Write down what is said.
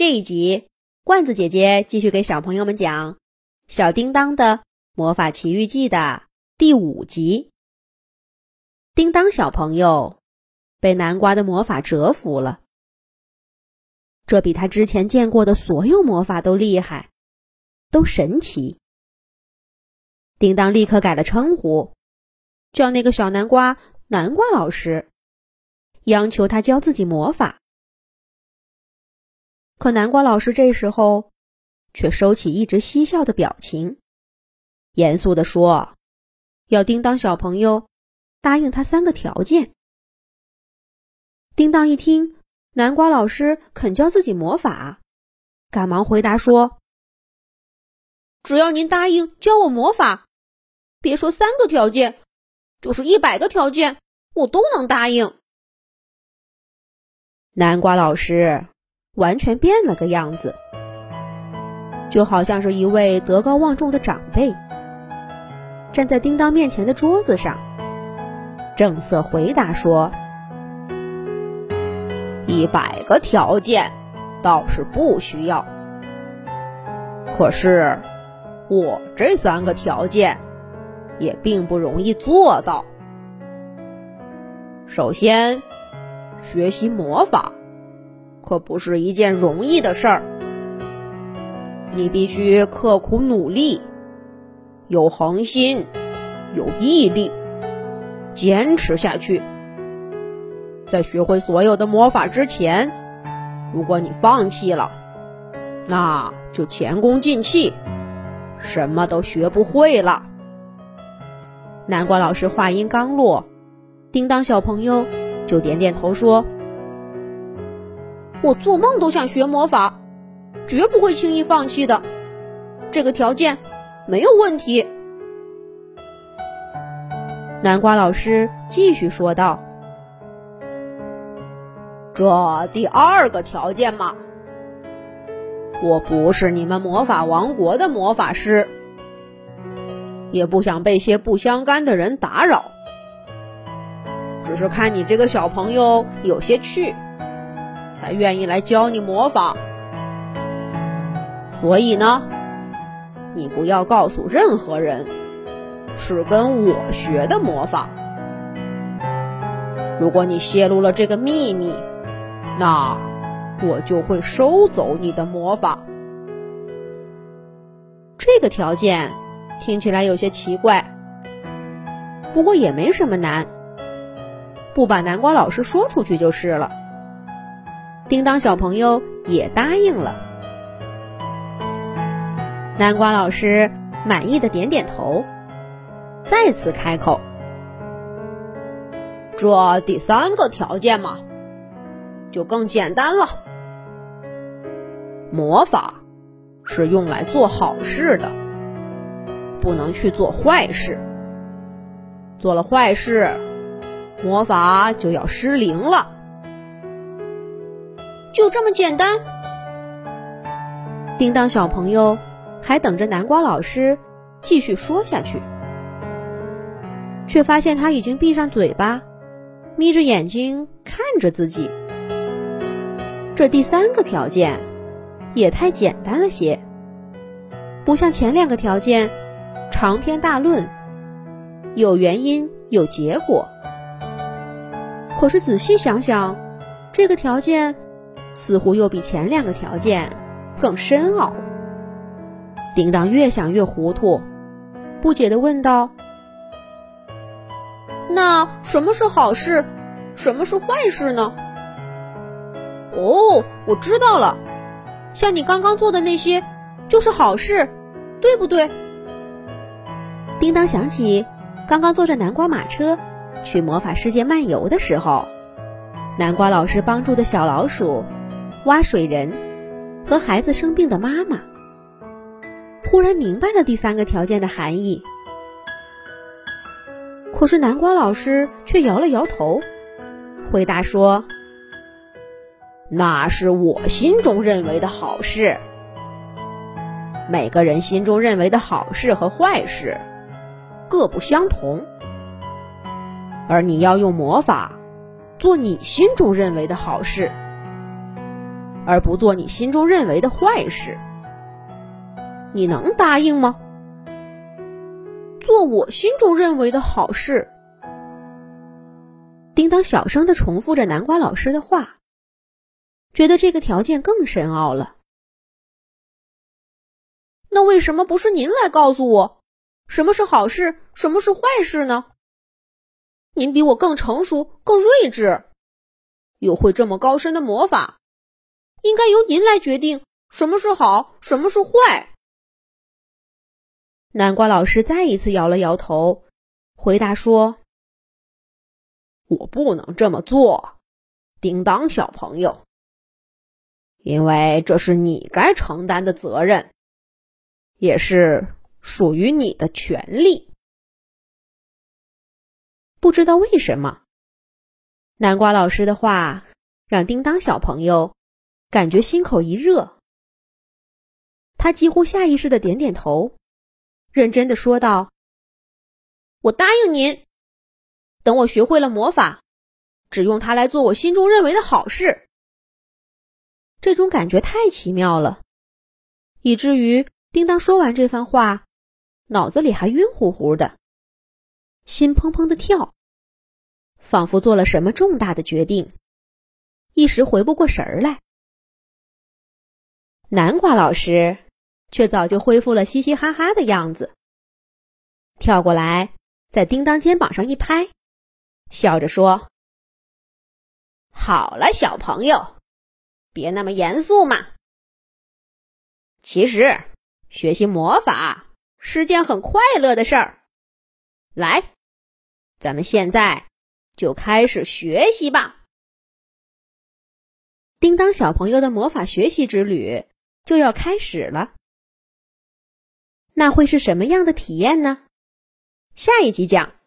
这一集，罐子姐姐继续给小朋友们讲《小叮当的魔法奇遇记》的第五集。叮当小朋友被南瓜的魔法折服了，这比他之前见过的所有魔法都厉害，都神奇。叮当立刻改了称呼，叫那个小南瓜南瓜老师，央求他教自己魔法。可南瓜老师这时候却收起一直嬉笑的表情，严肃地说：“要叮当小朋友答应他三个条件。”叮当一听南瓜老师肯教自己魔法，赶忙回答说：“只要您答应教我魔法，别说三个条件，就是一百个条件，我都能答应。”南瓜老师。完全变了个样子，就好像是一位德高望重的长辈，站在叮当面前的桌子上，正色回答说：“一百个条件倒是不需要，可是我这三个条件也并不容易做到。首先，学习魔法。”可不是一件容易的事儿，你必须刻苦努力，有恒心，有毅力，坚持下去。在学会所有的魔法之前，如果你放弃了，那就前功尽弃，什么都学不会了。南瓜老师话音刚落，叮当小朋友就点点头说。我做梦都想学魔法，绝不会轻易放弃的。这个条件没有问题。南瓜老师继续说道：“这第二个条件嘛，我不是你们魔法王国的魔法师，也不想被些不相干的人打扰，只是看你这个小朋友有些趣。”才愿意来教你魔法，所以呢，你不要告诉任何人是跟我学的魔法。如果你泄露了这个秘密，那我就会收走你的魔法。这个条件听起来有些奇怪，不过也没什么难，不把南瓜老师说出去就是了。叮当小朋友也答应了。南瓜老师满意的点点头，再次开口：“这第三个条件嘛，就更简单了。魔法是用来做好事的，不能去做坏事。做了坏事，魔法就要失灵了。”就这么简单。叮当小朋友还等着南瓜老师继续说下去，却发现他已经闭上嘴巴，眯着眼睛看着自己。这第三个条件也太简单了些，不像前两个条件长篇大论，有原因有结果。可是仔细想想，这个条件。似乎又比前两个条件更深奥。叮当越想越糊涂，不解地问道：“那什么是好事，什么是坏事呢？”哦，我知道了，像你刚刚做的那些就是好事，对不对？叮当想起刚刚坐着南瓜马车去魔法世界漫游的时候，南瓜老师帮助的小老鼠。挖水人和孩子生病的妈妈忽然明白了第三个条件的含义，可是南瓜老师却摇了摇头，回答说：“那是我心中认为的好事。每个人心中认为的好事和坏事各不相同，而你要用魔法做你心中认为的好事。”而不做你心中认为的坏事。你能答应吗？做我心中认为的好事。叮当小声的重复着南瓜老师的话，觉得这个条件更深奥了。那为什么不是您来告诉我，什么是好事，什么是坏事呢？您比我更成熟，更睿智，又会这么高深的魔法，应该由您来决定什么是好，什么是坏。南瓜老师再一次摇了摇头，回答说：“我不能这么做，叮当小朋友，因为这是你该承担的责任。”也是属于你的权利。不知道为什么，南瓜老师的话让叮当小朋友感觉心口一热。他几乎下意识的点点头，认真的说道：“我答应您，等我学会了魔法，只用它来做我心中认为的好事。”这种感觉太奇妙了，以至于。叮当说完这番话，脑子里还晕乎乎的，心砰砰的跳，仿佛做了什么重大的决定，一时回不过神儿来。南瓜老师却早就恢复了嘻嘻哈哈的样子，跳过来在叮当肩膀上一拍，笑着说：“好了，小朋友，别那么严肃嘛。其实……”学习魔法是件很快乐的事儿。来，咱们现在就开始学习吧。叮当小朋友的魔法学习之旅就要开始了。那会是什么样的体验呢？下一集讲。